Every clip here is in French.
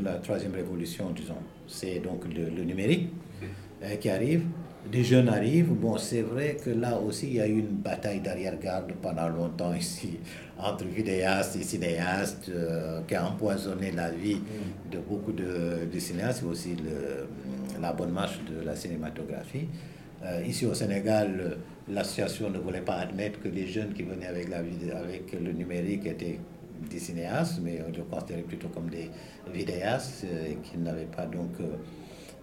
La troisième révolution, disons, c'est donc le, numérique euh, qui arrive. Des jeunes arrivent. Bon, c'est vrai que là aussi, il y a eu une bataille d'arrière-garde pendant longtemps ici, entre vidéastes et cinéastes, euh, qui a empoisonné la vie de beaucoup de, cinéastes, et aussi la bonne marche de la cinématographie. Euh, ici au Sénégal, l'association ne voulait pas admettre que les jeunes qui venaient avec, la, avec le numérique étaient des cinéastes, mais on les considérait plutôt comme des vidéastes euh, qui n'avaient pas donc euh,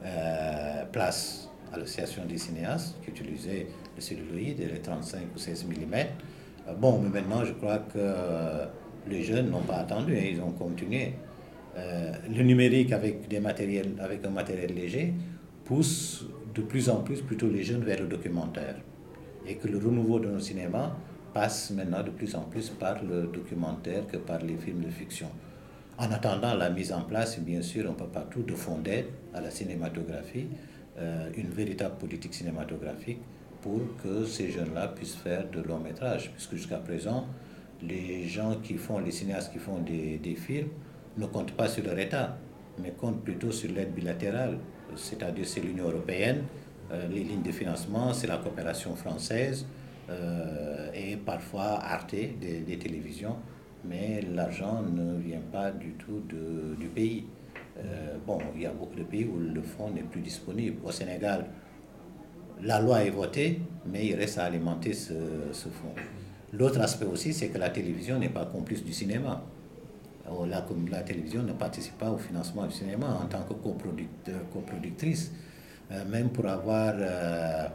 euh, place à l'association des cinéastes qui utilisaient le celluloïde et les 35 ou 16 mm. Bon, mais maintenant, je crois que les jeunes n'ont pas attendu, et hein, ils ont continué. le numérique avec, des matériels, avec un matériel léger pousse de plus en plus plutôt les jeunes vers le documentaire. Et que le renouveau de nos cinémas passe maintenant de plus en plus par le documentaire que par les films de fiction. En attendant la mise en place, bien sûr, un peu partout, de fonds d'aide à la cinématographie, euh, une véritable politique cinématographique pour que ces jeunes-là puissent faire de longs métrages. Puisque jusqu'à présent, les gens qui font, les cinéastes qui font des, films ne comptent pas sur leur État, mais comptent plutôt sur l'aide bilatérale. C'est-à-dire c'est l'Union européenne, euh, les lignes de financement, c'est la coopération française, et parfois Arte, des, télévisions, mais l'argent ne vient pas du tout du pays. Euh, bon, il y a beaucoup de pays où le fonds n'est plus disponible. Au Sénégal, la loi est votée, mais il reste à alimenter ce, ce fonds. L'autre aspect aussi, c'est que la télévision n'est pas complice du cinéma. La, la, télévision ne participe pas au financement du cinéma en tant que coproductrice. Euh, même pour avoir euh,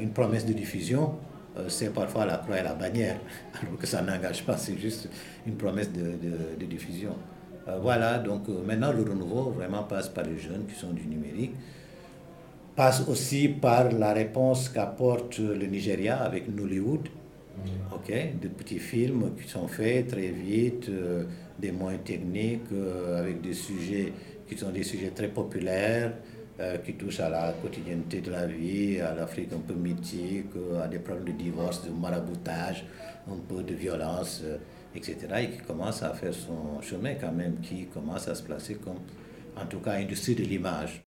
une promesse de diffusion, euh, c'est parfois la croix et la bannière, alors que ça n'engage pas, c'est juste une promesse de, diffusion. Euh, voilà, donc maintenant le renouveau vraiment passe par les jeunes qui sont du numérique, passe aussi par la réponse qu'apporte le Nigeria avec Nollywood, mm. ok, de petits films qui sont faits très vite, des moyens techniques, avec des sujets qui sont des sujets très populaires, euh, qui touchent à la quotidienneté de la vie, à l'Afrique un peu mythique, à des problèmes de divorce, de maraboutage, un peu de violence, euh, etc. Et qui commence à faire son chemin quand même, qui commence à se placer comme, en tout cas, industrie de l'image.